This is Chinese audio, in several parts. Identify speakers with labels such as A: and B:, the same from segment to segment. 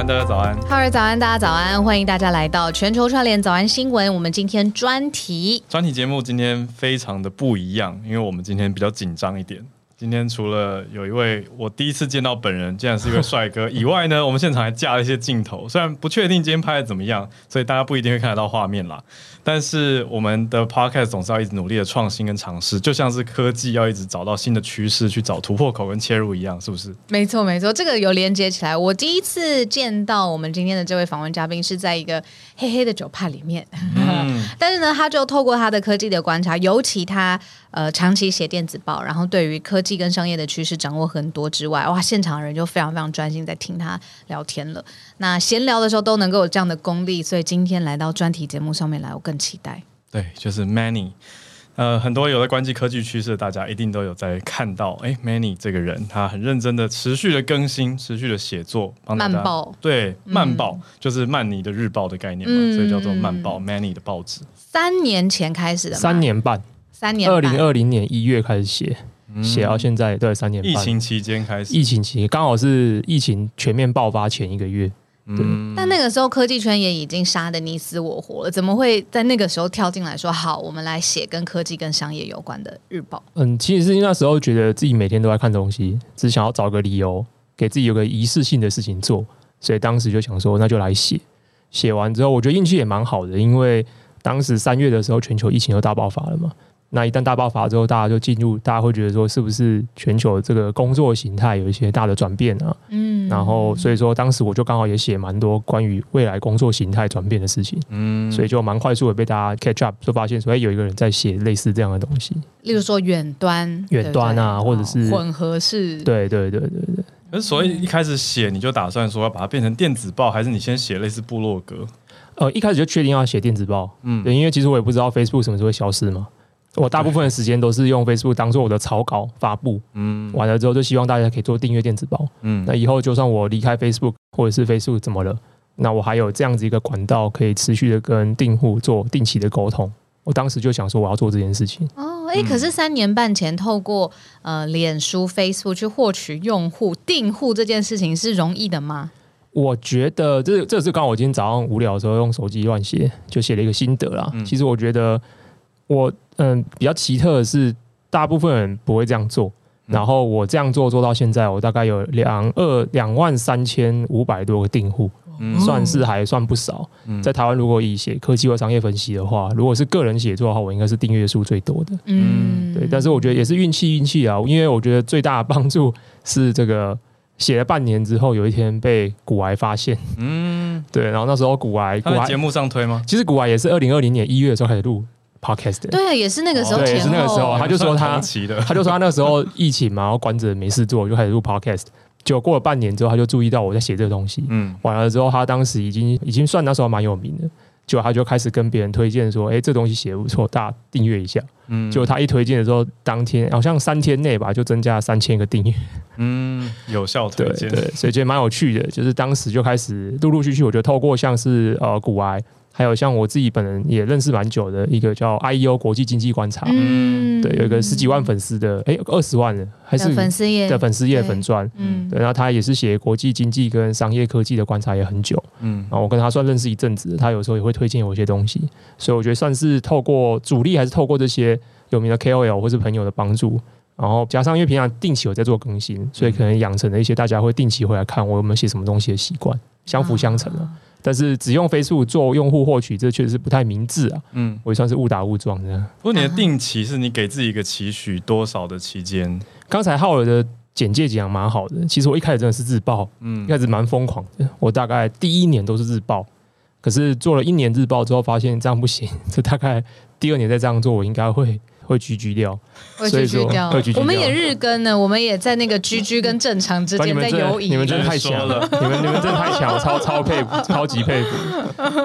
A: 安，大家早安。
B: 浩儿早安，大家早安，欢迎大家来到全球串联早安新闻。我们今天专题
A: 专题节目今天非常的不一样，因为我们今天比较紧张一点。今天除了有一位我第一次见到本人，竟然是一位帅哥以外呢，我们现场还架了一些镜头。虽然不确定今天拍的怎么样，所以大家不一定会看得到画面啦。但是我们的 podcast 总是要一直努力的创新跟尝试，就像是科技要一直找到新的趋势，去找突破口跟切入一样，是不是？
B: 没错，没错，这个有连接起来。我第一次见到我们今天的这位访问嘉宾是在一个黑黑的酒吧里面，嗯、但是呢，他就透过他的科技的观察，尤其他。呃，长期写电子报，然后对于科技跟商业的趋势掌握很多之外，哇，现场的人就非常非常专心在听他聊天了。那闲聊的时候都能够有这样的功力，所以今天来到专题节目上面来，我更期待。
A: 对，就是 Manny，呃，很多有在关注科技趋势的大家一定都有在看到，哎，Manny 这个人，他很认真的、持续的更新、持续的写作，帮大家
B: 慢报，
A: 对，慢报、嗯、就是曼尼的日报的概念嘛，嗯、所以叫做慢报，Manny 的报纸。
B: 三年前开始的，
C: 三年半。
B: 三年，
C: 二零二零年一月开始写，写、嗯、到现在，对，三年半。
A: 疫情期间开始，
C: 疫情期刚好是疫情全面爆发前一个月。对，
B: 嗯、但那个时候科技圈也已经杀的你死我活了，怎么会在那个时候跳进来说好，我们来写跟科技跟商业有关的日报？
C: 嗯，其实是那时候觉得自己每天都在看东西，只想要找个理由给自己有个仪式性的事情做，所以当时就想说，那就来写。写完之后，我觉得运气也蛮好的，因为当时三月的时候，全球疫情又大爆发了嘛。那一旦大爆发之后，大家就进入，大家会觉得说，是不是全球这个工作形态有一些大的转变啊？嗯，然后所以说，当时我就刚好也写蛮多关于未来工作形态转变的事情，嗯，所以就蛮快速的被大家 catch up，就发现说，哎，有一个人在写类似这样的东西，
B: 例如说远端、
C: 远端啊，
B: 对对
C: 或者是
B: 混合式，
C: 对对对对对。
A: 可是所以一开始写，你就打算说要把它变成电子报，还是你先写类似部落格？
C: 呃，一开始就确定要写电子报，嗯，对，因为其实我也不知道 Facebook 什么时候会消失嘛。我大部分的时间都是用 Facebook 当做我的草稿发布，嗯，完了之后就希望大家可以做订阅电子报，嗯，那以后就算我离开 Facebook 或者是 Facebook 怎么了，那我还有这样子一个管道可以持续的跟订户做定期的沟通。我当时就想说我要做这件事情。
B: 哦，哎、欸，可是三年半前透过呃脸书 Facebook 去获取用户订户这件事情是容易的吗？
C: 我觉得这这是刚好我今天早上无聊的时候用手机乱写，就写了一个心得啦。其实我觉得我。嗯，比较奇特的是，大部分人不会这样做。然后我这样做做到现在，我大概有两二两万三千五百多个订户，算是还算不少。在台湾，如果以写科技或商业分析的话，如果是个人写作的话，我应该是订阅数最多的。嗯，对。但是我觉得也是运气运气啊，因为我觉得最大的帮助是这个写了半年之后，有一天被古癌发现。嗯，对。然后那时候古癌，古癌
A: 节目上推吗？
C: 其实古癌也是二零二零年一月的时候开始录。Podcast
B: 对啊，也是那个时候，
C: 对，也是那个时候，他就说他，他就说他那时候疫情嘛，然后关着没事做，就开始录 Podcast。结果过了半年之后，他就注意到我在写这个东西，嗯，完了之后，他当时已经已经算那时候蛮有名的。结果他就开始跟别人推荐说：“哎、欸，这东西写的不错，大家订阅一下。”嗯，结果他一推荐的时候，当天好像三天内吧，就增加了三千个订阅。
A: 嗯，有效推荐，
C: 对，所以觉得蛮有趣的。就是当时就开始陆陆续续，我觉得透过像是呃古癌。还有像我自己本人也认识蛮久的一个叫 IEO 国际经济观察，嗯，对，有一个十几万粉丝的，哎，二十万人还是
B: 粉丝页。
C: 的粉丝页粉专，嗯，对，然后他也是写国际经济跟商业科技的观察也很久，嗯，然后我跟他算认识一阵子，他有时候也会推荐我一些东西，所以我觉得算是透过主力还是透过这些有名的 KOL 或是朋友的帮助，然后加上因为平常定期有在做更新，所以可能养成了一些大家会定期回来看我有没有写什么东西的习惯，相辅相成了。啊但是只用 Facebook 做用户获取，这确实是不太明智啊。嗯，我也算是误打误撞的。
A: 不过你的定期是你给自己一个期许多少的期间？
C: 刚才浩尔的简介讲蛮好的。其实我一开始真的是日报，嗯，一开始蛮疯狂的。我大概第一年都是日报，可是做了一年日报之后，发现这样不行。这大概第二年再这样做，我应该会。会 GG 掉，
B: 会 GG 掉。我们也日更呢，我们也在那个 GG 跟正常之间在游移。
C: 你们真的太强了，你们 你们真的太强，超超佩服，超级佩服。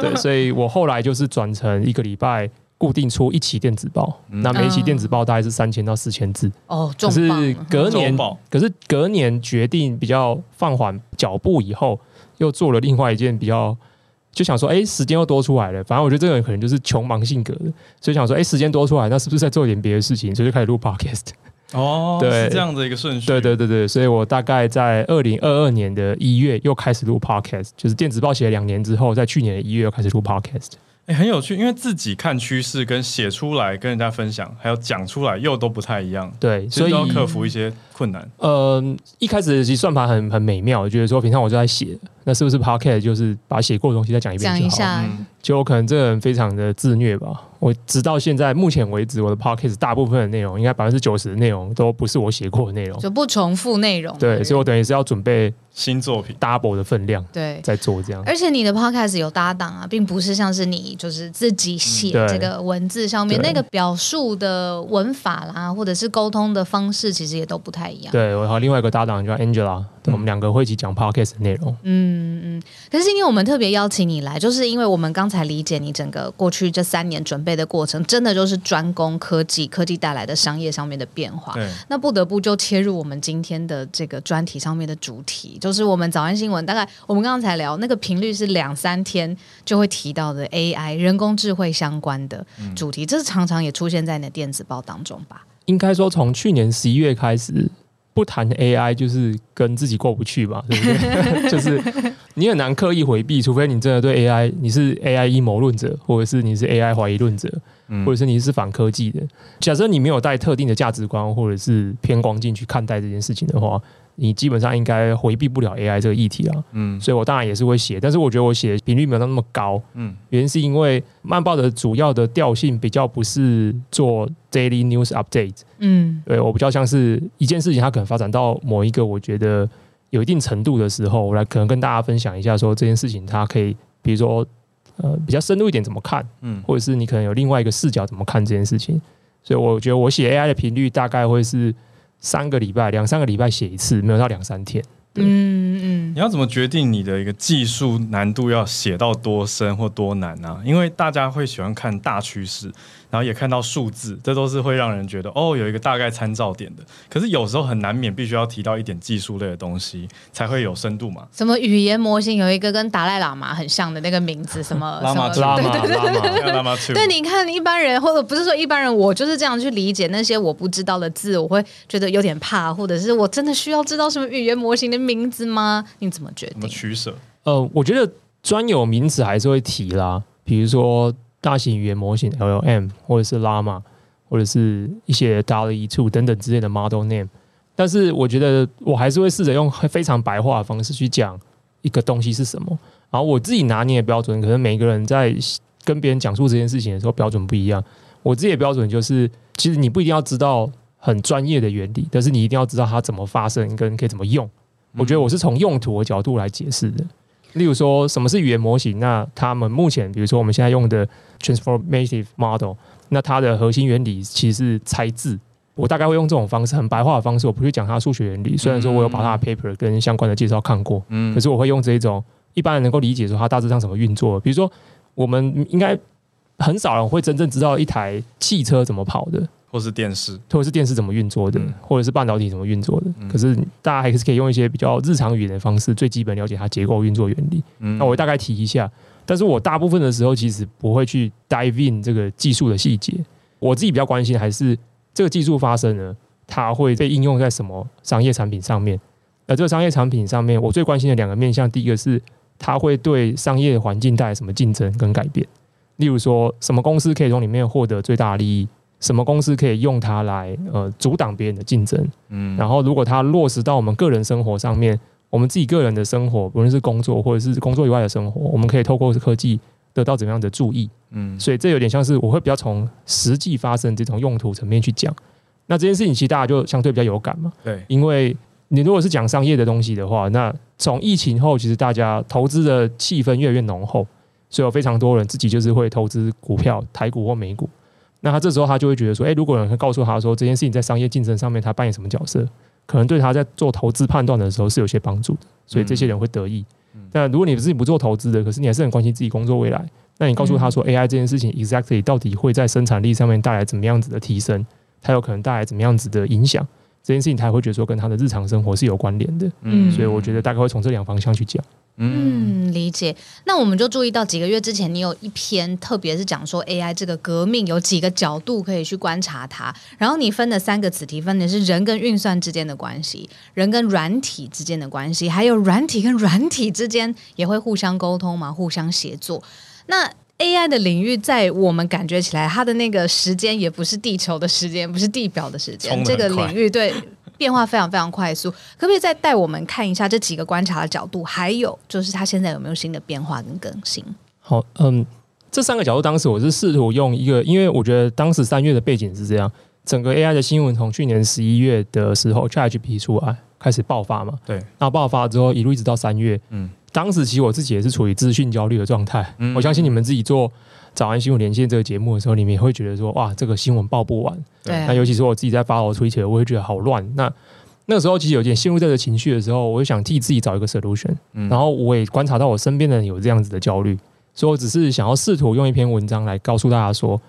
C: 对，所以我后来就是转成一个礼拜固定出一期电子报，那每一期电子报大概是三千到四千字。哦，可是隔年，可是隔年决定比较放缓脚步以后，又做了另外一件比较。就想说，哎、欸，时间又多出来了。反正我觉得这个人可能就是穷忙性格的，所以想说，哎、欸，时间多出来，那是不是再做一点别的事情？所以就开始录 podcast。
A: 哦，
C: 对，
A: 是这样的一个顺序。
C: 对对对对，所以我大概在二零二二年的一月又开始录 podcast，就是电子报写了两年之后，在去年的一月又开始录 podcast。
A: 哎，很有趣，因为自己看趋势跟写出来跟人家分享，还有讲出来又都不太一样。
C: 对，所以
A: 要克服一些困难。
C: 呃，一开始其实算盘很很美妙，我觉得说平常我就在写，那是不是 podcast 就是把写过的东西再讲一遍？
B: 讲一下。
A: 嗯
C: 就可能这个人非常的自虐吧。我直到现在目前为止，我的 podcast 大部分的内容，应该百分之九十的内容都不是我写过的内容，
B: 就不重复内容。
C: 对，所以我等于是要准备
A: 新作品
C: double 的分量，
B: 对，
C: 在做这样。
B: 而且你的 podcast 有搭档啊，并不是像是你就是自己写这个文字上面那个表述的文法啦，或者是沟通的方式，其实也都不太一样。
C: 对，我和另外一个搭档叫 Angela，我们两个会一起讲 podcast 的内容。
B: 嗯嗯。可是今天我们特别邀请你来，就是因为我们刚才理解你整个过去这三年准备的过程，真的就是专攻科技，科技带来的商业上面的变化。
A: 对，
B: 那不得不就切入我们今天的这个专题上面的主题，就是我们早安新闻。大概我们刚刚才聊那个频率是两三天就会提到的 AI 人工智慧相关的主题，这是常常也出现在你的电子报当中吧？
C: 应该说，从去年十一月开始。不谈 AI 就是跟自己过不去吧，对不对？就是你很难刻意回避，除非你真的对 AI，你是 AI 阴谋论者，或者是你是 AI 怀疑论者，或者是你是反科技的。假设你没有带特定的价值观或者是偏光镜去看待这件事情的话。你基本上应该回避不了 AI 这个议题啊，嗯，所以我当然也是会写，但是我觉得我写频率没有那么高，嗯，原因是因为慢报的主要的调性比较不是做 daily news update，嗯，对，我比较像是一件事情它可能发展到某一个我觉得有一定程度的时候，我来可能跟大家分享一下说这件事情它可以，比如说呃比较深入一点怎么看，嗯，或者是你可能有另外一个视角怎么看这件事情，所以我觉得我写 AI 的频率大概会是。三个礼拜，两三个礼拜写一次，没有到两三天。
B: 嗯嗯，
A: 你要怎么决定你的一个技术难度要写到多深或多难呢、啊？因为大家会喜欢看大趋势。然后也看到数字，这都是会让人觉得哦，有一个大概参照点的。可是有时候很难免必须要提到一点技术类的东西，才会有深度嘛。
B: 什么语言模型有一个跟达赖喇嘛很像的那个名字，什么
C: 喇嘛
B: 什么
C: 喇嘛对对对
A: 喇嘛
B: 对，你看一般人或者不是说一般人，我就是这样去理解那些我不知道的字，我会觉得有点怕，或者是我真的需要知道什么语言模型的名字吗？你怎么决定？怎么
A: 取舍？
C: 呃，我觉得专有名词还是会提啦，比如说。大型语言模型 LLM 或者是 Llama 或者是一些 DALL-E 2等等之类的 model name，但是我觉得我还是会试着用非常白话的方式去讲一个东西是什么。然后我自己拿捏的标准，可能每个人在跟别人讲述这件事情的时候标准不一样。我自己的标准就是，其实你不一定要知道很专业的原理，但是你一定要知道它怎么发生跟可以怎么用。我觉得我是从用途的角度来解释的。例如说，什么是语言模型？那他们目前，比如说我们现在用的 transformative model，那它的核心原理其实是猜字。我大概会用这种方式，很白话的方式，我不去讲它数学原理。虽然说我有把它的 paper 跟相关的介绍看过，嗯，可是我会用这一种一般人能够理解说它大致上怎么运作。比如说，我们应该很少人会真正知道一台汽车怎么跑的。
A: 或是电视，
C: 或者是电视怎么运作的，嗯、或者是半导体怎么运作的。嗯、可是大家还是可以用一些比较日常语言的方式，最基本了解它结构运作原理。嗯、那我大概提一下，但是我大部分的时候其实不会去 dive in 这个技术的细节。我自己比较关心还是这个技术发生了，它会被应用在什么商业产品上面。而这个商业产品上面，我最关心的两个面向，第一个是它会对商业环境带来什么竞争跟改变。例如说，什么公司可以从里面获得最大的利益？什么公司可以用它来呃阻挡别人的竞争？嗯，然后如果它落实到我们个人生活上面，我们自己个人的生活，不论是工作或者是工作以外的生活，我们可以透过科技得到怎么样的注意？嗯，所以这有点像是我会比较从实际发生这种用途层面去讲。那这件事情其实大家就相对比较有感嘛。对，因为你如果是讲商业的东西的话，那从疫情后，其实大家投资的气氛越来越浓厚，所以有非常多人自己就是会投资股票，台股或美股。那他这时候他就会觉得说，诶、欸，如果有人告诉他说这件事情在商业竞争上面他扮演什么角色，可能对他在做投资判断的时候是有些帮助的，所以这些人会得益。但如果你自己不做投资的，可是你还是很关心自己工作未来，那你告诉他说 AI 这件事情 exactly 到底会在生产力上面带来怎么样子的提升，它有可能带来怎么样子的影响，这件事情他会觉得说跟他的日常生活是有关联的。嗯，所以我觉得大概会从这两方向去讲。
B: 嗯，理解。那我们就注意到几个月之前，你有一篇，特别是讲说 AI 这个革命有几个角度可以去观察它。然后你分的三个子题，分的是人跟运算之间的关系，人跟软体之间的关系，还有软体跟软体之间也会互相沟通嘛，互相协作。那 AI 的领域，在我们感觉起来，它的那个时间也不是地球的时间，不是地表的时间，这个领域对。变化非常非常快速，可不可以再带我们看一下这几个观察的角度？还有就是它现在有没有新的变化跟更新？
C: 好，嗯，这三个角度当时我是试图用一个，因为我觉得当时三月的背景是这样，整个 AI 的新闻从去年十一月的时候 ChatGPT 出来开始爆发嘛，
A: 对，
C: 那爆发之后一路一直到三月，嗯，当时其实我自己也是处于资讯焦虑的状态，嗯，我相信你们自己做。早安新闻连线这个节目的时候，你们也会觉得说，哇，这个新闻报不完。
B: 对。
C: 那尤其是我自己在发我推特，我会觉得好乱。那那个时候其实有点陷入这个情绪的时候，我就想替自己找一个 solution。嗯。然后我也观察到我身边的人有这样子的焦虑，所以我只是想要试图用一篇文章来告诉大家说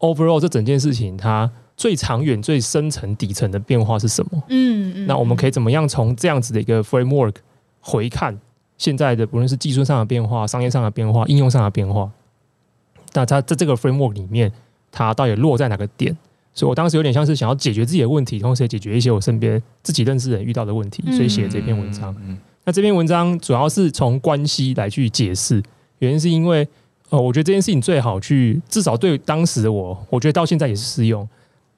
C: ，overall 这整件事情它最长远、最深层底层的变化是什么？嗯嗯。那我们可以怎么样从这样子的一个 framework 回看现在的不论是技术上的变化、商业上的变化、应用上的变化？那它在这个 framework 里面，它到底落在哪个点？所以我当时有点像是想要解决自己的问题，同时也解决一些我身边自己认识人遇到的问题，所以写这篇文章。嗯嗯嗯、那这篇文章主要是从关系来去解释，原因是因为呃，我觉得这件事情最好去，至少对当时的我，我觉得到现在也是适用。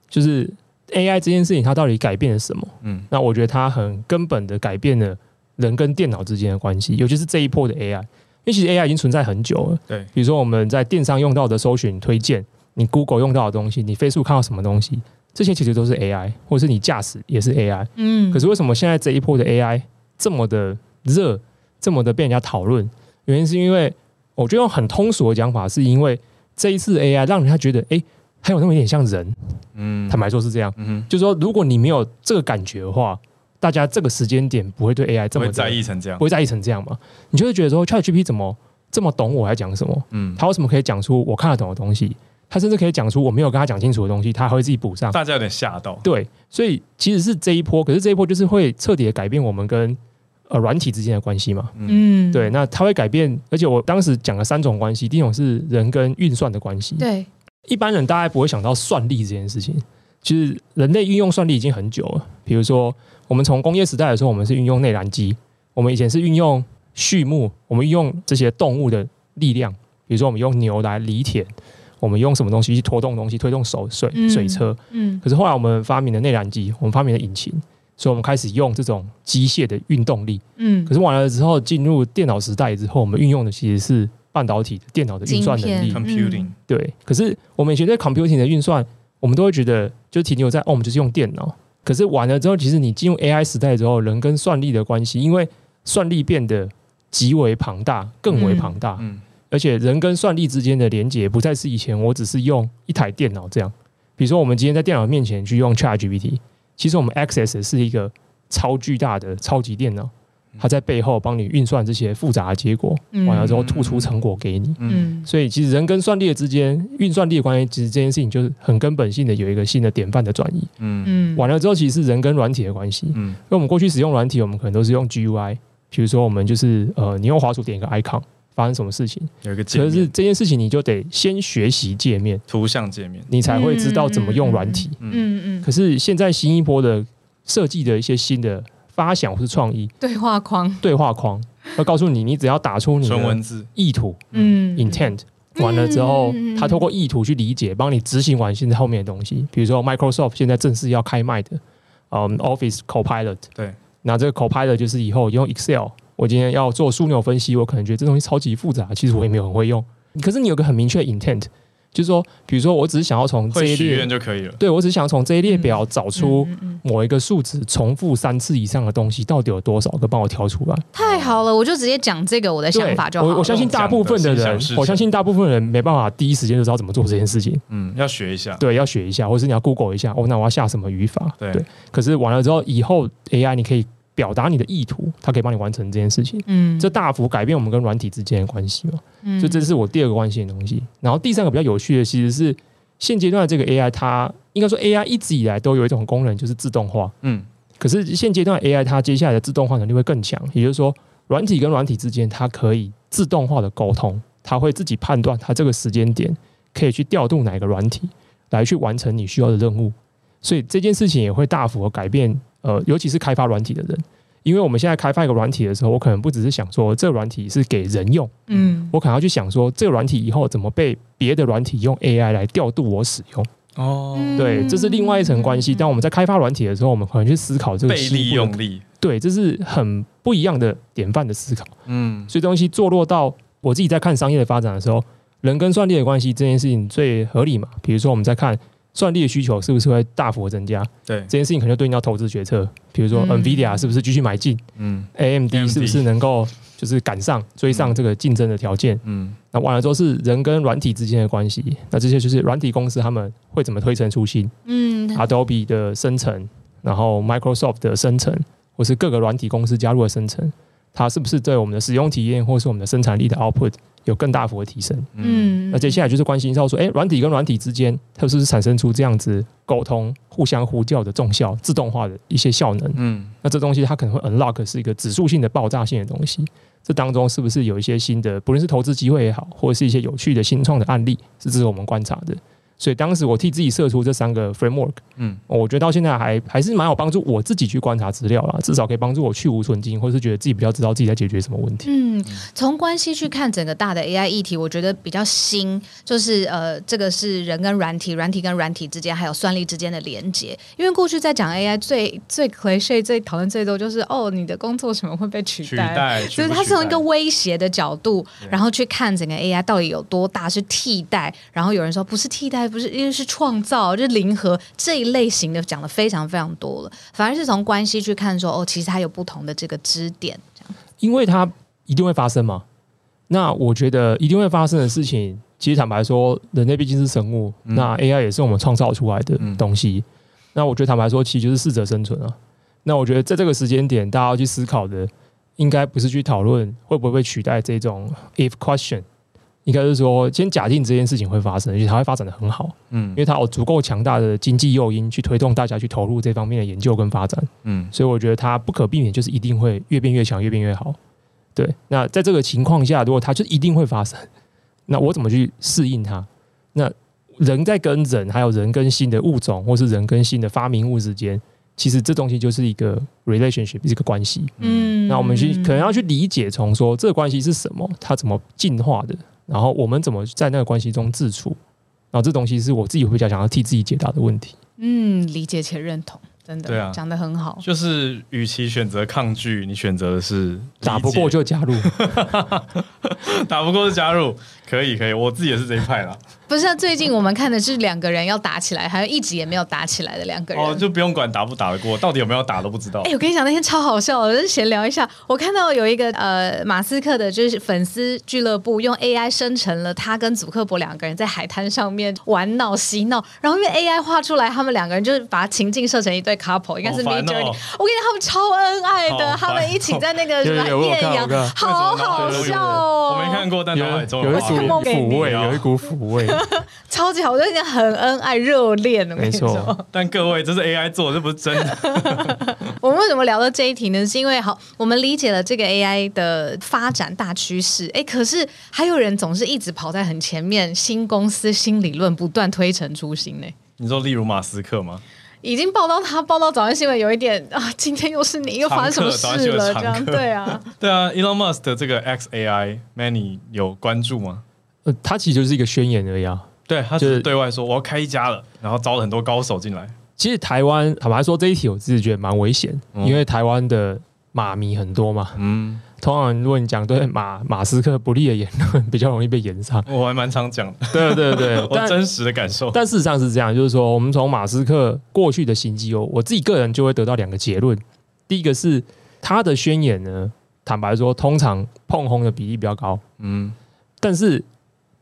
C: 就是 AI 这件事情，它到底改变了什么？嗯，那我觉得它很根本的改变了人跟电脑之间的关系，尤其是这一波的 AI。因为其实 AI 已经存在很久了，对，比如说我们在电商用到的搜寻推荐，你 Google 用到的东西，你 Facebook 看到什么东西，这些其实都是 AI，或者是你驾驶也是 AI，嗯。可是为什么现在这一波的 AI 这么的热，这么的被人家讨论？原因是因为我觉得用很通俗的讲法，是因为这一次 AI 让人家觉得，哎，还有那么一点像人，嗯，坦白说是这样，嗯，就是说如果你没有这个感觉的话。大家这个时间点不会对 AI 这么
A: 在意成这样，
C: 不会在意成这样吗？你就会觉得说，ChatGPT 怎么这么懂我在讲什么？嗯，他为什么可以讲出我看得懂的东西？他甚至可以讲出我没有跟他讲清楚的东西，他还会自己补上。
A: 大家有点吓到。
C: 对，所以其实是这一波，可是这一波就是会彻底的改变我们跟呃软体之间的关系嘛。嗯，对，那它会改变，而且我当时讲了三种关系，第一种是人跟运算的关系。
B: 对，
C: 一般人大概不会想到算力这件事情。其实人类运用算力已经很久了，比如说。我们从工业时代的时候，我们是运用内燃机；我们以前是运用畜牧，我们运用这些动物的力量，比如说我们用牛来犁田，我们用什么东西去拖动东西，推动手水水车。嗯。可是后来我们发明了内燃机，我们发明了引擎，所以我们开始用这种机械的运动力。嗯。可是完了之后，进入电脑时代之后，我们运用的其实是半导体的电脑的运算能力。
A: Computing。
C: 对。可是我们以前在 computing 的运算，我们都会觉得就停留在哦，我们就是用电脑。可是完了之后，其实你进入 AI 时代之后，人跟算力的关系，因为算力变得极为庞大，更为庞大，嗯，而且人跟算力之间的连接不再是以前我只是用一台电脑这样。比如说，我们今天在电脑面前去用 ChatGPT，其实我们 access 是一个超巨大的超级电脑。他在背后帮你运算这些复杂的结果，完了之后吐出成果给你。嗯，所以其实人跟算力之间运算力的关系，其实这件事情就是很根本性的有一个新的典范的转移。嗯嗯，完了之后其实是人跟软体的关系。嗯，因为我们过去使用软体，我们可能都是用 GUI，比如说我们就是呃，你用滑鼠点一个 icon，发生什么事情，
A: 有一个界面。
C: 可是这件事情你就得先学习界面，
A: 图像界面，
C: 你才会知道怎么用软体。嗯嗯。可是现在新一波的设计的一些新的。发想或是创意
B: 对话框，
C: 对话框会告诉你，你只要打出你的文字意图，嗯，intent 完了之后，他透过意图去理解，帮你执行完现在后面的东西。比如说，Microsoft 现在正式要开卖的，嗯，Office Copilot，
A: 对，
C: 那这个 Copilot 就是以后用 Excel，我今天要做枢纽分析，我可能觉得这东西超级复杂，其实我也没有很会用。可是你有个很明确的 intent。就是说，比如说，我只是想要从这一列
A: 就可以了。
C: 对，我只是想从这一列表找出某一个数值重复三次以上的东西，到底有多少个，帮我挑出来。
B: 太好了，我就直接讲这个我的想法就好。
C: 我我相信大部分的人，我相信大部分人没办法第一时间就知道怎么做这件事情。
A: 嗯，要学一下。
C: 对，要学一下，或是你要 Google 一下。哦，那我要下什么语法？对。可是完了之后，以后 AI 你可以。表达你的意图，它可以帮你完成这件事情。嗯，这大幅改变我们跟软体之间的关系嘛。嗯，所以这是我第二个关心的东西。然后第三个比较有趣的，其实是现阶段的这个 AI，它应该说 AI 一直以来都有一种功能，就是自动化。嗯，可是现阶段 AI 它接下来的自动化能力会更强，也就是说软体跟软体之间，它可以自动化的沟通，它会自己判断它这个时间点可以去调度哪个软体来去完成你需要的任务，所以这件事情也会大幅的改变。呃，尤其是开发软体的人，因为我们现在开发一个软体的时候，我可能不只是想说这个软体是给人用，嗯，我可能要去想说这个软体以后怎么被别的软体用 AI 来调度我使用。哦，对，这是另外一层关系。当我们在开发软体的时候，我们可能去思考这个
A: 被利用力，
C: 对，这是很不一样的典范的思考。嗯，所以东西坐落到我自己在看商业的发展的时候，人跟算力的关系这件事情最合理嘛？比如说我们在看算力的需求是不是会大幅增加？
A: 对，
C: 这件事情可能就对应到投资决策。比如说 NVIDIA 是不是继续买进？嗯，AMD 是不是能够？就是赶上追上这个竞争的条件，嗯，那完了之后是人跟软体之间的关系，那这些就是软体公司他们会怎么推陈出新，嗯，Adobe 的生成，然后 Microsoft 的生成，或是各个软体公司加入的生成，它是不是对我们的使用体验或是我们的生产力的 output 有更大幅的提升？嗯，那接下来就是关心到说，哎，软体跟软体之间，它是不是产生出这样子沟通、互相呼叫的重效、自动化的一些效能？嗯，那这东西它可能会 unlock 是一个指数性的爆炸性的东西。这当中是不是有一些新的，不论是投资机会也好，或者是一些有趣的新创的案例，是值得我们观察的。所以当时我替自己设出这三个 framework，嗯，我觉得到现在还还是蛮有帮助，我自己去观察资料啦，至少可以帮助我去无存菁，或是觉得自己比较知道自己在解决什么问题。
B: 嗯，从关系去看整个大的 AI 议题，我觉得比较新，就是呃，这个是人跟软体、软体跟软体之间，还有算力之间的连接。因为过去在讲 AI 最最 cliche、最讨论最多就是哦，你的工作什么会被取代？取代，所以它是从一个威胁的角度，然后去看整个 AI 到底有多大是替代，然后有人说不是替代。不是，因为是创造，就是零和这一类型的讲的非常非常多了，反而是从关系去看说，哦，其实它有不同的这个支点，这样。
C: 因为它一定会发生嘛。那我觉得一定会发生的事情，其实坦白说，人类毕竟是生物，嗯、那 AI 也是我们创造出来的东西。嗯、那我觉得坦白说，其实就是适者生存啊。那我觉得在这个时间点，大家要去思考的，应该不是去讨论会不会被取代这种 if question。应该是说，先假定这件事情会发生，而且它会发展的很好，嗯，因为它有足够强大的经济诱因去推动大家去投入这方面的研究跟发展，嗯，所以我觉得它不可避免就是一定会越变越强，越变越好。对，那在这个情况下，如果它就一定会发生，那我怎么去适应它？那人在跟人，还有人跟新的物种，或是人跟新的发明物之间，其实这东西就是一个 relationship，是一个关系，嗯，那我们去可能要去理解从说这个关系是什么，它怎么进化的。然后我们怎么在那个关系中自处？然后这东西是我自己会比较想要替自己解答的问题。
B: 嗯，理解且认同，真的，对啊，讲的很好。
A: 就是与其选择抗拒，你选择的是
C: 打不过就加入，
A: 打不过就加入，可以可以，我自己也是这一派啦。
B: 不是，最近我们看的是两个人要打起来，还有一直也没有打起来的两个人。
A: 哦，就不用管打不打得过，到底有没有打都不知道。
B: 哎，我跟你讲，那天超好笑，我就闲聊一下。我看到有一个呃，马斯克的就是粉丝俱乐部用 AI 生成了他跟祖克伯两个人在海滩上面玩闹嬉闹，然后因为 AI 画出来他们两个人就是把情境设成一对 couple，应该是 Midjourney。我跟你讲，他们超恩爱的，他们一起在那个什么艳阳，好好笑哦。
A: 我没看过，但脑海中
C: 有一股抚慰，有一股抚慰，
B: 超级好。我觉得很恩爱热恋，没错。
A: 但各位，这是 AI 做的，这不是真的。
B: 我们为什么聊到这一题呢？是因为好，我们理解了这个 AI 的发展大趋势。哎，可是还有人总是一直跑在很前面，新公司、新理论不断推陈出新呢。
A: 你说，例如马斯克吗？
B: 已经报道他报道早安新闻有一点 啊，今天又是你又发生什么事了？这样对啊，
A: 对啊。Elon Musk 的这个 XAI，Manny 有关注吗？
C: 呃，他其实就是一个宣言而已啊。
A: 对，他就是对外说我要开一家了，然后招了很多高手进来。
C: 其实台湾坦白说这一题，我自己觉得蛮危险，嗯、因为台湾的马迷很多嘛。嗯，通常如果你讲对马马斯克不利的言论，比较容易被延上。
A: 我还蛮常讲的。
C: 对对对，
A: 我真实的感受。
C: 但事实上是这样，就是说我们从马斯克过去的行迹哦，我自己个人就会得到两个结论。第一个是他的宣言呢，坦白说，通常碰轰的比例比较高。嗯，但是。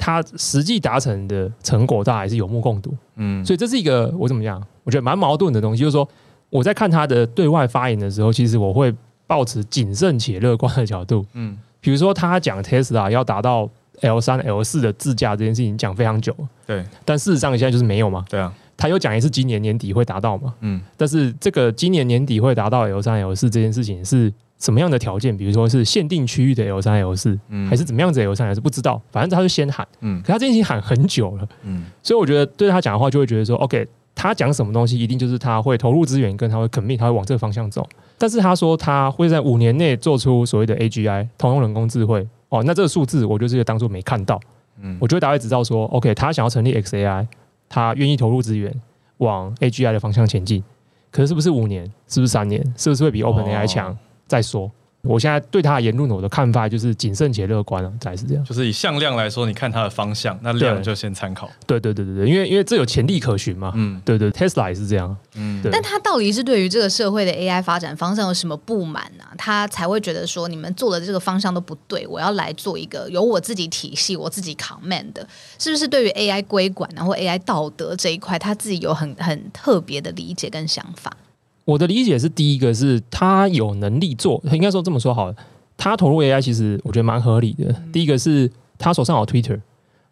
C: 他实际达成的成果，大家还是有目共睹。嗯，所以这是一个我怎么讲？我觉得蛮矛盾的东西。就是说，我在看他的对外发言的时候，其实我会保持谨慎且乐观的角度。嗯，比如说他讲 Tesla 要达到 L 三、L 四的自驾这件事情，讲非常久。
A: 对，
C: 但事实上现在就是没有嘛。
A: 对啊，
C: 他又讲一次今年年底会达到嘛。嗯，但是这个今年年底会达到 L 三、L 四这件事情是什么样的条件，比如说是限定区域的 L 三 L 四，还是怎么样子 L 三 L 四，不知道，反正他就先喊，嗯，可他这已经喊很久了，嗯，所以我觉得对他讲的话，就会觉得说，OK，他讲什么东西，一定就是他会投入资源，跟他会 commit，他会往这个方向走。但是他说他会在五年内做出所谓的 AGI 通用人工智慧，哦，那这个数字我就是当做没看到，嗯，我就会大家会知道说，OK，他想要成立 XAI，他愿意投入资源往 AGI 的方向前进，可是是不是五年，是不是三年，是不是会比 OpenAI 强？再说。我现在对他的言论，我的看法就是谨慎且乐观啊，才是这样。
A: 就是以向量来说，你看他的方向，那量就先参考。
C: 对对对对对，因为因为这有前例可循嘛。嗯，对对，Tesla 也是这样。嗯，对。
B: 但他到底是对于这个社会的 AI 发展方向有什么不满呢？他才会觉得说你们做的这个方向都不对，我要来做一个有我自己体系、我自己 command 的，是不是？对于 AI 规管然后 AI 道德这一块，他自己有很很特别的理解跟想法。
C: 我的理解是，第一个是他有能力做，应该说这么说好了，他投入 AI 其实我觉得蛮合理的。第一个是他手上有 Twitter，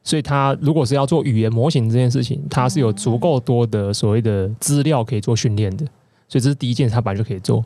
C: 所以他如果是要做语言模型这件事情，他是有足够多的所谓的资料可以做训练的，所以这是第一件他本来就可以做。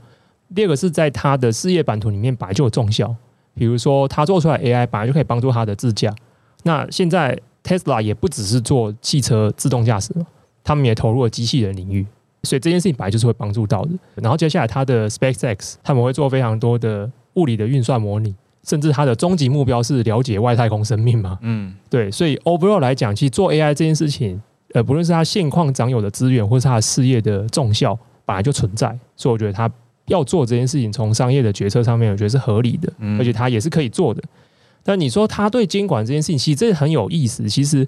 C: 第二个是在他的事业版图里面本来就有重效，比如说他做出来 AI 本来就可以帮助他的自驾。那现在 Tesla 也不只是做汽车自动驾驶嘛，他们也投入了机器人领域。所以这件事情本来就是会帮助到的。然后接下来，他的 SpaceX 他们会做非常多的物理的运算模拟，甚至他的终极目标是了解外太空生命嘛？嗯，对。所以 overall 来讲，其实做 AI 这件事情，呃，不论是他现况掌有的资源，或是他的事业的重效，本来就存在。所以我觉得他要做这件事情，从商业的决策上面，我觉得是合理的，而且他也是可以做的。但你说他对监管这件事情，其实这很有意思。其实，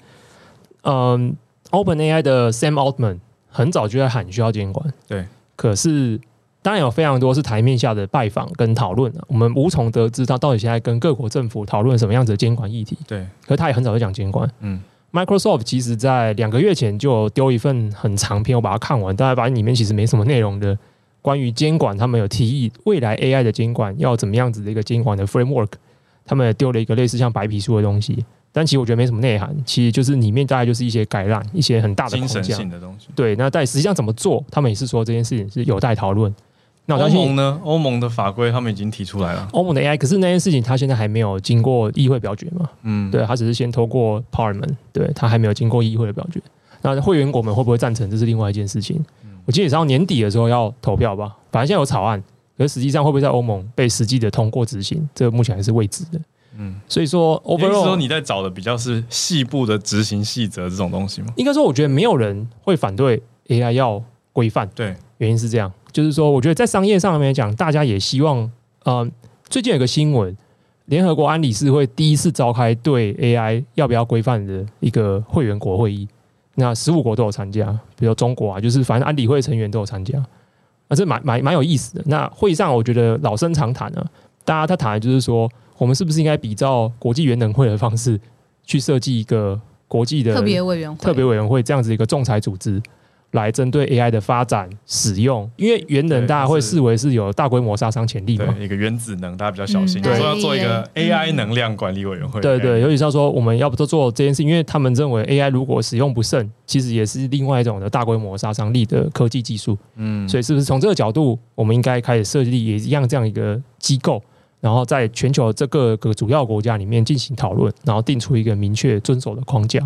C: 嗯，OpenAI 的 Sam Altman。很早就在喊需要监管，
A: 对。
C: 可是当然有非常多是台面下的拜访跟讨论，我们无从得知他到底现在跟各国政府讨论什么样子的监管议题。
A: 对。
C: 可是他也很早就讲监管。嗯。Microsoft 其实在两个月前就丢一份很长篇，我把它看完，大概发现里面其实没什么内容的，关于监管，他们有提议未来 AI 的监管要怎么样子的一个监管的 framework，他们也丢了一个类似像白皮书的东西。但其实我觉得没什么内涵，其实就是里面大概就是一些概览，一些很大的框架
A: 精神性的东西。
C: 对，那但实际上怎么做，他们也是说这件事情是有待讨论。那欧
A: 盟呢？欧盟的法规他们已经提出来了。
C: 欧盟的 AI，可是那件事情他现在还没有经过议会表决嘛？嗯，对，他只是先通过 Parliament，对他还没有经过议会的表决。那会员国们会不会赞成，这是另外一件事情。我记得也是到年底的时候要投票吧？反正现在有草案，可是实际上会不会在欧盟被实际的通过执行，这个目前还是未知的。嗯，所以说，overall，
A: 说你在找的比较是细部的执行细则这种东西吗？
C: 应该说，我觉得没有人会反对 AI 要规范。
A: 对，
C: 原因是这样，就是说，我觉得在商业上面讲，大家也希望，呃，最近有个新闻，联合国安理事会第一次召开对 AI 要不要规范的一个会员国会议，那十五国都有参加，比如中国啊，就是反正安理会成员都有参加，啊，这蛮蛮蛮有意思的。那会议上，我觉得老生常谈啊，大家他谈的就是说。我们是不是应该比照国际原能会的方式，去设计一个国际的特别委员会、特别委员会这样子一个仲裁组织，来针对 AI 的发展使用？因为原能大家会视为是有大规模杀伤潜力嘛，
A: 一个原子能大家比较小心，说要做一个 AI 能量管理委员会。
C: 对对，尤其是要说我们要不都做这件事，因为他们认为 AI 如果使用不慎，其实也是另外一种的大规模杀伤力的科技技术。嗯，所以是不是从这个角度，我们应该开始设立也一样这样一个机构？然后在全球这个个主要国家里面进行讨论，然后定出一个明确遵守的框架。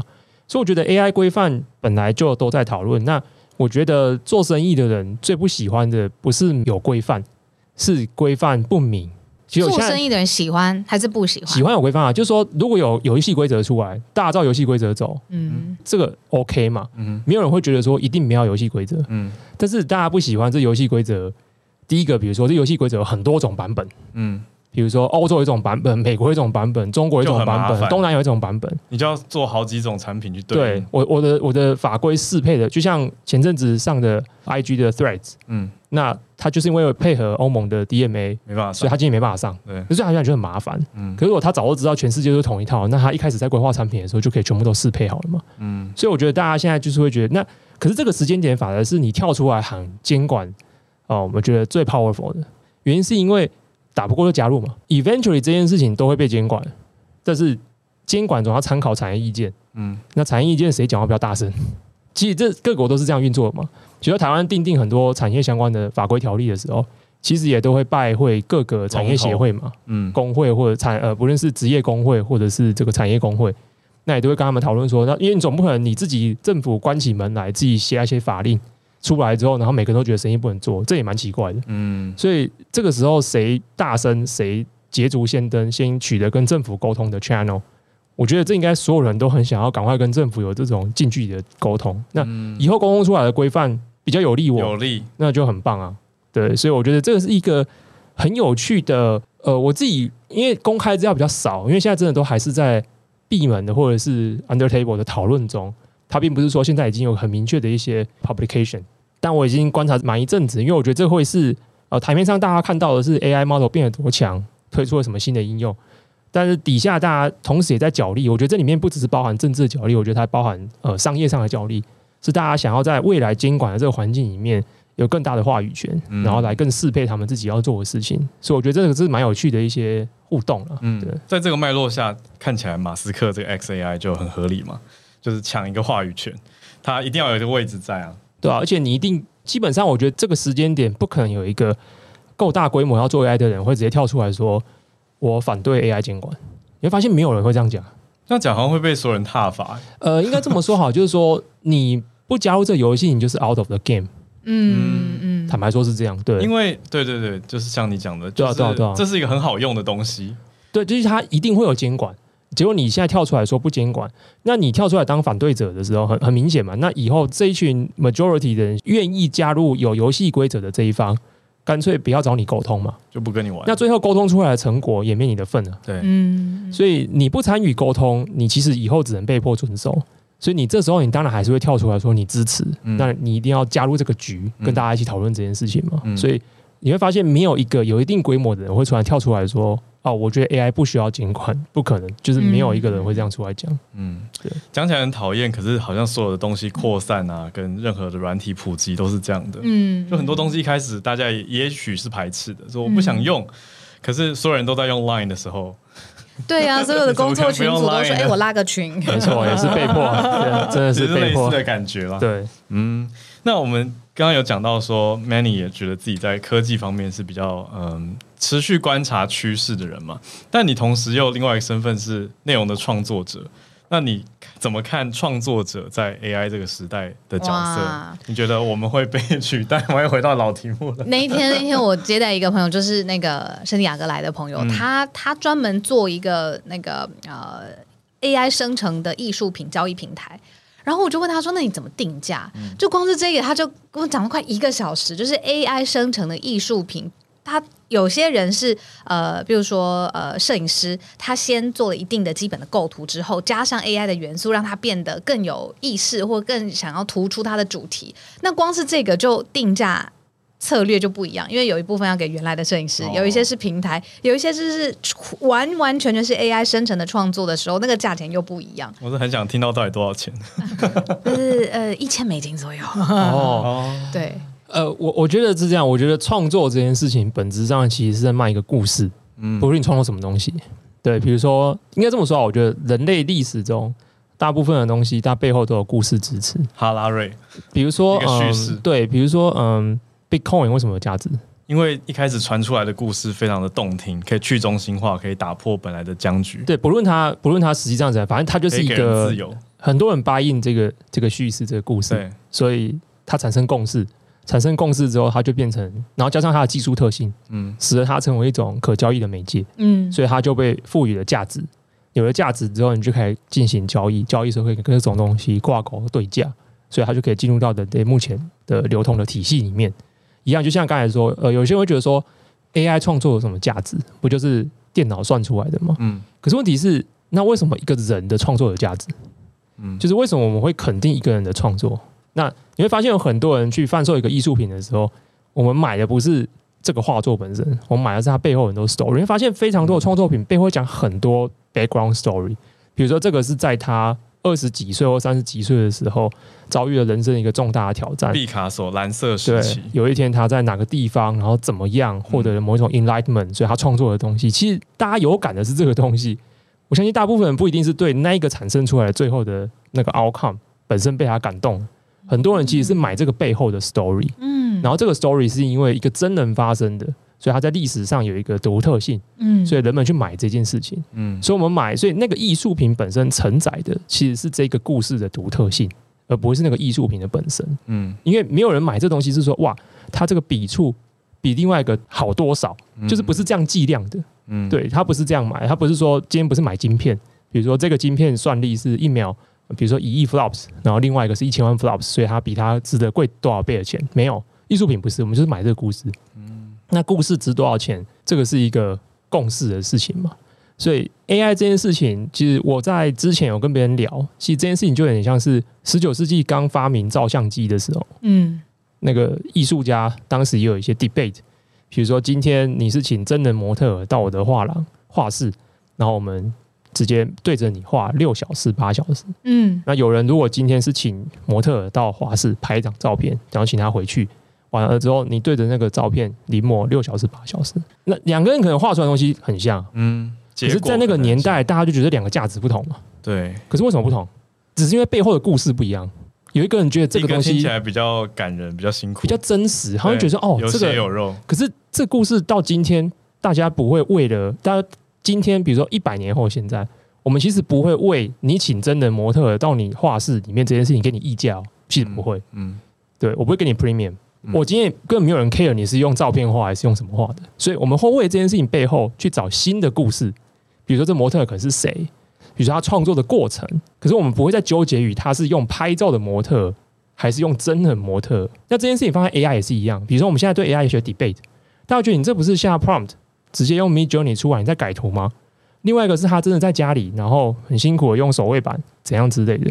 C: 所以我觉得 AI 规范本来就都在讨论。那我觉得做生意的人最不喜欢的不是有规范，是规范不明。其实
B: 做生意的人喜欢还是不喜欢？
C: 喜欢有规范啊，就是说如果有游戏规则出来，大家照游戏规则走，嗯，这个 OK 嘛，嗯，没有人会觉得说一定没有游戏规则，嗯，但是大家不喜欢这游戏规则。第一个，比如说这游戏规则有很多种版本，嗯。比如说欧洲有一种版本，美国有一种版本，中国有一种版本，东南有一种版本，
A: 你就要做好几种产品去对。
C: 对我我的我的法规适配的，就像前阵子上的 IG 的 Threads，嗯，那它就是因为配合欧盟的 DMA，
A: 没办法，
C: 所以它今天没办法上。对，可是好像就很麻烦。嗯，可是如果他早就知道全世界都是同一套，那他一开始在规划产品的时候就可以全部都适配好了嘛。嗯，所以我觉得大家现在就是会觉得，那可是这个时间点反而是你跳出来喊监管哦，我觉得最 powerful 的原因是因为。打不过就加入嘛，eventually 这件事情都会被监管，但是监管总要参考产业意见，嗯，那产业意见谁讲话比较大声？其实这各国都是这样运作的嘛。其实台湾订定很多产业相关的法规条例的时候，其实也都会拜会各个产业协会嘛，嗯，工会或者产呃，不论是职业工会或者是这个产业工会，那也都会跟他们讨论说，那因为你总不可能你自己政府关起门来自己写一些法令出来之后，然后每个人都觉得生意不能做，这也蛮奇怪的，嗯，所以这个时候谁大声谁捷足先登，先取得跟政府沟通的 channel。我觉得这应该所有人都很想要赶快跟政府有这种近距离的沟通。那以后沟通出来的规范比较有利我，
A: 有利，
C: 那就很棒啊。对，所以我觉得这个是一个很有趣的。呃，我自己因为公开资料比较少，因为现在真的都还是在闭门的或者是 under table 的讨论中。它并不是说现在已经有很明确的一些 publication，但我已经观察满一阵子，因为我觉得这会是呃台面上大家看到的是 AI model 变得多强，推出了什么新的应用。但是底下大家同时也在角力，我觉得这里面不只是包含政治的角力，我觉得它包含呃商业上的角力，是大家想要在未来监管的这个环境里面有更大的话语权，然后来更适配他们自己要做的事情。所以我觉得这个是蛮有趣的一些互动了。嗯，对，
A: 在这个脉络下看起来，马斯克这个 XAI 就很合理嘛，就是抢一个话语权，他一定要有一个位置在啊，
C: 对啊，而且你一定基本上，我觉得这个时间点不可能有一个够大规模要做 AI 的人会直接跳出来说。我反对 AI 监管，你会发现没有人会这样讲。
A: 那讲好像会被所有人踏伐。
C: 呃，应该这么说好，就是说你不加入这个游戏，你就是 out of the game。
B: 嗯嗯，
C: 坦白说是这样。对，
A: 因为对对对，就是像你讲的，对啊对啊对啊，这是一个很好用的东西。
C: 对，就是它一定会有监管。结果你现在跳出来说不监管，那你跳出来当反对者的时候，很很明显嘛。那以后这一群 majority 的人愿意加入有游戏规则的这一方。干脆不要找你沟通嘛，
A: 就不跟你玩。
C: 那最后沟通出来的成果也没你的份了。
A: 对，
B: 嗯，
C: 所以你不参与沟通，你其实以后只能被迫遵守。所以你这时候你当然还是会跳出来说你支持，那你一定要加入这个局，跟大家一起讨论这件事情嘛。所以你会发现，没有一个有一定规模的人会突然跳出来说。哦，我觉得 AI 不需要监管，不可能，就是没有一个人会这样出来讲。
A: 嗯，对，讲起来很讨厌，可是好像所有的东西扩散啊，跟任何的软体普及都是这样的。嗯，就很多东西一开始大家也也许是排斥的，说我不想用，嗯、可是所有人都在用 Line 的时候，
B: 对啊，所有的工作 群组都说，哎、欸，我拉个群，
C: 没错，也是被迫，对，真的是被迫
A: 是类似的感觉了。
C: 对，
A: 嗯，那我们。刚刚有讲到说，Manny 也觉得自己在科技方面是比较嗯持续观察趋势的人嘛。但你同时又另外一个身份是内容的创作者，那你怎么看创作者在 AI 这个时代的角色？你觉得我们会被取代？我又回到老题目了。
B: 那一天，那天我接待一个朋友，就是那个圣地亚哥来的朋友，嗯、他他专门做一个那个呃 AI 生成的艺术品交易平台。然后我就问他说：“那你怎么定价？就光是这个，他就跟我讲了快一个小时。就是 AI 生成的艺术品，他有些人是呃，比如说呃，摄影师，他先做了一定的基本的构图之后，加上 AI 的元素，让它变得更有意识，或更想要突出它的主题。那光是这个就定价。”策略就不一样，因为有一部分要给原来的摄影师，哦、有一些是平台，有一些就是完完全全是 AI 生成的创作的时候，那个价钱又不一样。
A: 我是很想听到到底多少钱，
B: 就 是呃一千美金左右。
C: 哦，
B: 对，
C: 呃，我我觉得是这样，我觉得创作这件事情本质上其实是在卖一个故事，嗯，不论你创作什么东西，对，比如说应该这么说啊，我觉得人类历史中大部分的东西，它背后都有故事支持。
A: 哈拉瑞，
C: 比如说叙事、嗯，对，比如说嗯。Bitcoin 为什么有价值？
A: 因为一开始传出来的故事非常的动听，可以去中心化，可以打破本来的僵局。
C: 对，不论它不论它实际上怎样，反正它就是一个
A: 自由。
C: 很多人 buy in 这个这个叙事这个故事，对所以它产生共识，产生共识之后，它就变成，然后加上它的技术特性，嗯，使得它成为一种可交易的媒介，嗯，所以它就被赋予了价值。有了价值之后，你就可以进行交易，交易时候可以跟各种东西挂钩对价，所以它就可以进入到的对目前的流通的体系里面。一样，就像刚才说，呃，有些人会觉得说，AI 创作有什么价值？不就是电脑算出来的吗？嗯。可是问题是，那为什么一个人的创作有价值？嗯，就是为什么我们会肯定一个人的创作？那你会发现，有很多人去贩售一个艺术品的时候，我们买的不是这个画作本身，我们买的是它背后很多 story。你会发现，非常多的创作品背后会讲很多 background story。比如说，这个是在他。二十几岁或三十几岁的时候，遭遇了人生一个重大的挑战。
A: 毕卡索蓝色时期，
C: 有一天他在哪个地方，然后怎么样获得了某一种 enlightenment，所以他创作的东西，其实大家有感的是这个东西。我相信大部分人不一定是对那一个产生出来的最后的那个 outcome 本身被他感动，很多人其实是买这个背后的 story。嗯，嗯，然后这个 story 是因为一个真人发生的，所以它在历史上有一个独特性，嗯，所以人们去买这件事情，嗯，所以我们买，所以那个艺术品本身承载的其实是这个故事的独特性，而不是那个艺术品的本身，嗯，因为没有人买这东西是说哇，它这个笔触比另外一个好多少，就是不是这样计量的，嗯，对，它不是这样买，它不是说今天不是买晶片，比如说这个晶片算力是一秒。比如说一亿 flops，然后另外一个是一千万 flops，所以它比它值得贵多少倍的钱？没有，艺术品不是，我们就是买这个故事。嗯，那故事值多少钱？这个是一个共识的事情嘛。所以 AI 这件事情，其实我在之前有跟别人聊，其实这件事情就有点像是十九世纪刚发明照相机的时候，嗯，那个艺术家当时也有一些 debate，比如说今天你是请真人模特到我的画廊画室，然后我们。直接对着你画六小时、八小时。嗯，那有人如果今天是请模特到画室拍一张照片，然后请他回去，完了之后你对着那个照片临摹六小时、八小时，那两个人可能画出来的东西很像，嗯，可是，在那个年代，大家就觉得两个价值不同嘛。
A: 对，
C: 可是为什么不同？只是因为背后的故事不一样。有一个人觉得这个东西
A: 听起来比较感人、比较辛苦、
C: 比较真实，他会觉得说哦，
A: 有血有肉。
C: 可是这故事到今天，大家不会为了大家。今天，比如说一百年后，现在我们其实不会为你请真人模特到你画室里面这件事情给你议价，其实不会。嗯，对，我不会给你 premium。我今天根本没有人 care 你是用照片画还是用什么画的，所以我们会为这件事情背后去找新的故事。比如说这模特可能是谁，比如说他创作的过程，可是我们不会再纠结于他是用拍照的模特还是用真人模特。那这件事情放在 AI 也是一样。比如说我们现在对 AI 有些 debate，大家觉得你这不是下 prompt？直接用 Midjourney 出来，你在改图吗？另外一个是他真的在家里，然后很辛苦的用手绘板怎样之类的。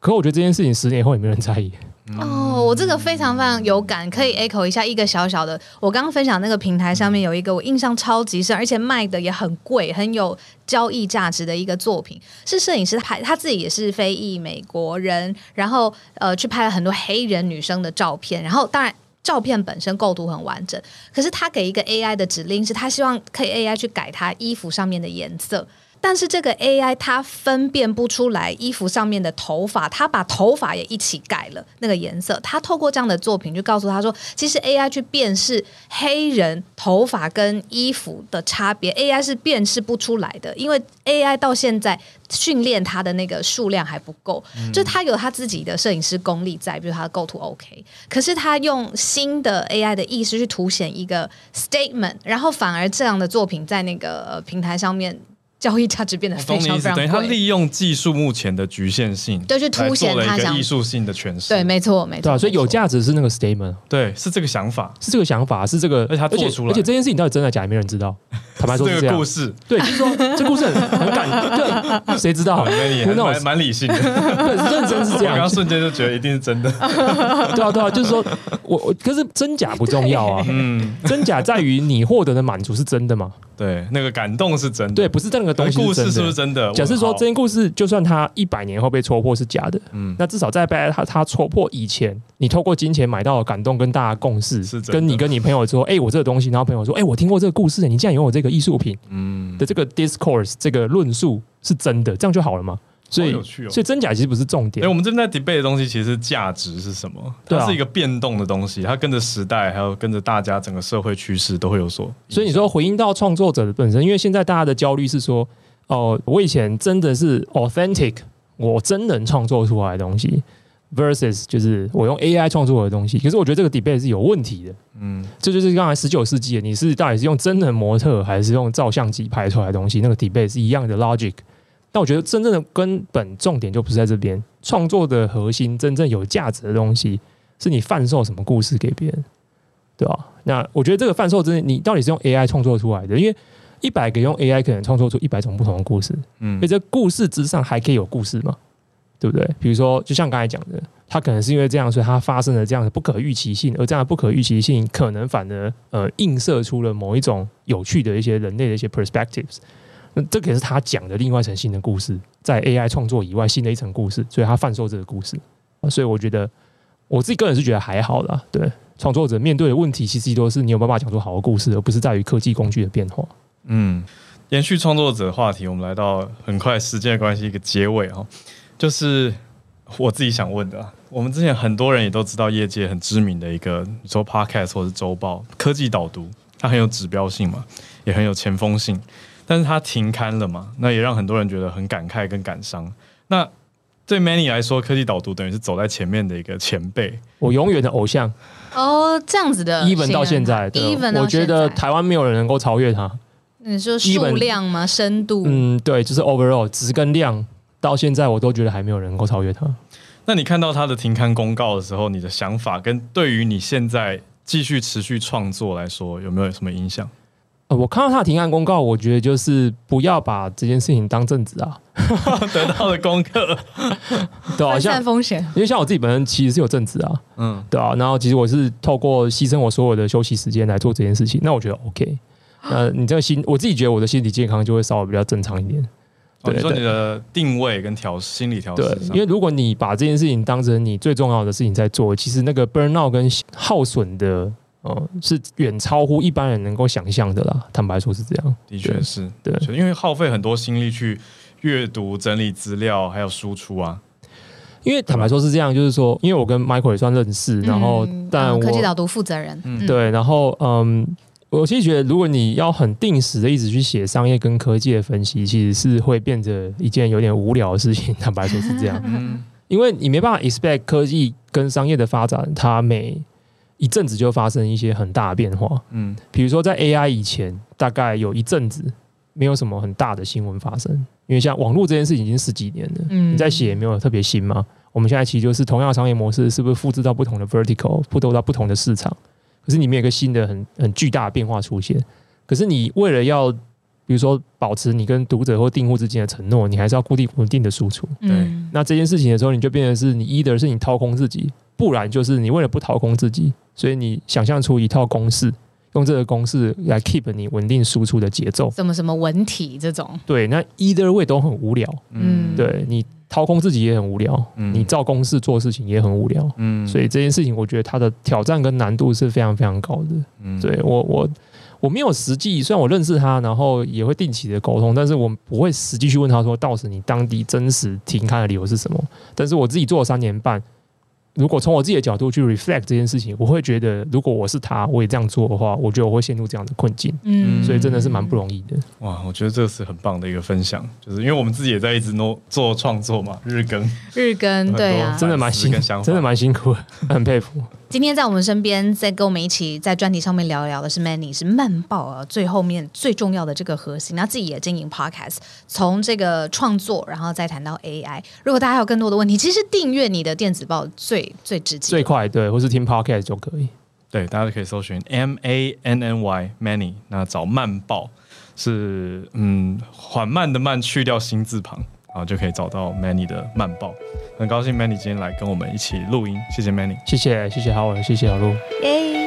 C: 可我觉得这件事情十年后也没有人在意。
B: 哦，我这个非常非常有感，可以 echo 一下一个小小的。我刚刚分享那个平台上面有一个我印象超级深，而且卖的也很贵，很有交易价值的一个作品，是摄影师拍，他自己也是非裔美国人，然后呃去拍了很多黑人女生的照片，然后当然。照片本身构图很完整，可是他给一个 AI 的指令是，他希望可以 AI 去改他衣服上面的颜色。但是这个 AI 它分辨不出来衣服上面的头发，它把头发也一起改了那个颜色。它透过这样的作品就告诉他说，其实 AI 去辨识黑人头发跟衣服的差别，AI 是辨识不出来的，因为 AI 到现在训练它的那个数量还不够，嗯、就它有它自己的摄影师功力在，比如它的构图 OK，可是它用新的 AI 的意识去凸显一个 statement，然后反而这样的作品在那个平台上面。交易价值变得非常非常贵。
A: 等于他利用技术目前的局限性，
B: 对，去凸显他想
A: 艺术性的诠释。
B: 对，没错，没错。
C: 对啊，所以有价值是那个 statement，
A: 对，是这个想法，
C: 是这个想法，是这个，
A: 而且他做出来，
C: 而且这件事情到底真的假的，没人知道。坦白说，
A: 这个故事，
C: 对，就是说这故事很 很感，对，谁知道？
A: 那你还蛮蛮理性的，
C: 对认真是这样。
A: 我刚刚瞬间就觉得一定是真的。
C: 对啊，对啊，就是说我我，可是真假不重要啊，嗯，真假在于你获得的满足是真的吗？
A: 对，那个感动是真的。
C: 对，不是这个东西。
A: 故事是不是真的？
C: 假设说这件故事，就算它一百年后被戳破是假的，嗯，那至少在被他他戳破以前，你透过金钱买到的感动跟大家共识，是跟你跟你朋友说，哎，我这个东西，然后朋友说，哎，我听过这个故事，你竟然有我这个艺术品，嗯，的这个 discourse 这个论述是真的，这样就好了吗？所以，所以真假其实不是重点。
A: 哎，我们这边在 debate 的东西，其实价值是什么？它是一个变动的东西，它跟着时代，还有跟着大家整个社会趋势都会有所。
C: 所以你说回应到创作者的本身，因为现在大家的焦虑是说，哦，我以前真的是 authentic，我真能创作出来的东西，versus 就是我用 AI 创作的东西。可是我觉得这个 debate 是有问题的。嗯，这就是刚才十九世纪，你是到底是用真人模特，还是用照相机拍出来的东西？那个 debate 是一样的 logic。但我觉得真正的根本重点就不是在这边，创作的核心，真正有价值的东西，是你贩售什么故事给别人，对吧？那我觉得这个贩售真的，你到底是用 AI 创作出来的？因为一百个用 AI 可能创作出一百种不同的故事，嗯，所以这故事之上还可以有故事嘛，对不对？比如说，就像刚才讲的，他可能是因为这样，所以他发生了这样的不可预期性，而这样的不可预期性可能反而呃映射出了某一种有趣的一些人类的一些 perspectives。那这个也是他讲的另外一层新的故事，在 AI 创作以外新的一层故事，所以他贩售这个故事。所以我觉得我自己个人是觉得还好啦。对，创作者面对的问题，其实都是你有办法讲出好的故事，而不是在于科技工具的变化。
A: 嗯，延续创作者话题，我们来到很快时间的关系一个结尾哈，就是我自己想问的，我们之前很多人也都知道，业界很知名的一个你说 Podcast 或是周报科技导读，它很有指标性嘛，也很有前锋性，但是它停刊了嘛，那也让很多人觉得很感慨跟感伤。那对 Manny 来说，科技导读等于是走在前面的一个前辈，
C: 我永远的偶像。
B: 哦，这样子的
C: ，even 到现在，对，even 我觉得台湾没有人能够超越他。
B: 你说数量吗？深度？
C: 嗯，对，就是 overall 值跟量，到现在我都觉得还没有人能够超越他。
A: 那你看到他的停刊公告的时候，你的想法跟对于你现在继续持续创作来说，有没有什么影响？
C: 呃，我看到他的停刊公告，我觉得就是不要把这件事情当正职啊，
A: 得到的功课，
C: 对啊，
B: 分散风险，
C: 因为像我自己本身其实是有正职啊，嗯，对啊，然后其实我是透过牺牲我所有的休息时间来做这件事情，那我觉得 OK。那，你这个心，我自己觉得我的心理健康就会稍微比较正常一点。
A: 对，你说你的定位跟调心理调试。
C: 对，因为如果你把这件事情当成你最重要的事情在做，其实那个 burnout 跟耗损的，呃，是远超乎一般人能够想象的啦。坦白说是这样，
A: 的确是，对，因为耗费很多心力去阅读、整理资料，还有输出啊。
C: 因为坦白说是这样，就是说，因为我跟 Michael 也算认识，然后但我
B: 科技导读负责人，
C: 嗯，对，然后嗯。我其实觉得，如果你要很定时的一直去写商业跟科技的分析，其实是会变得一件有点无聊的事情。坦白说是这样，嗯，因为你没办法 expect 科技跟商业的发展，它每一阵子就发生一些很大的变化。嗯，比如说在 AI 以前，大概有一阵子没有什么很大的新闻发生，因为像网络这件事情已经十几年了，嗯，你在写也没有特别新嘛。我们现在其实就是同样的商业模式，是不是复制到不同的 vertical，复制到不同的市场？可是里面有一个新的很很巨大的变化出现，可是你为了要比如说保持你跟读者或订户之间的承诺，你还是要固定稳定的输出。对，那这件事情的时候，你就变成是你 either 是你掏空自己，不然就是你为了不掏空自己，所以你想象出一套公式，用这个公式来 keep 你稳定输出的节奏。
B: 什么什么文体这种？
C: 对，那 either way 都很无聊。嗯，对你。掏空自己也很无聊，嗯、你照公式做事情也很无聊，嗯，所以这件事情我觉得它的挑战跟难度是非常非常高的，嗯，对我我我没有实际，虽然我认识他，然后也会定期的沟通，但是我不会实际去问他说，到时你当地真实停刊的理由是什么？但是我自己做了三年半。如果从我自己的角度去 reflect 这件事情，我会觉得，如果我是他，我也这样做的话，我觉得我会陷入这样的困境。嗯，所以真的是蛮不容易的。
A: 哇，我觉得这是很棒的一个分享，就是因为我们自己也在一直做创作嘛，日更，
B: 日更，对啊，
C: 真的蛮辛苦，真的蛮辛苦，很佩服。
B: 今天在我们身边，在跟我们一起在专题上面聊一聊的是 Manny，是慢报啊最后面最重要的这个核心。那自己也经营 Podcast，从这个创作，然后再谈到 AI。如果大家有更多的问题，其实订阅你的电子报最最直接、
C: 最快，对，或是听 Podcast 就可以。
A: 对，大家都可以搜寻 M A N N Y Manny，那找慢报是嗯缓慢的慢去掉心字旁。然后就可以找到 Manny 的慢报，很高兴 Manny 今天来跟我们一起录音，谢谢 Manny，
C: 谢谢谢谢好，谢谢小鹿，耶。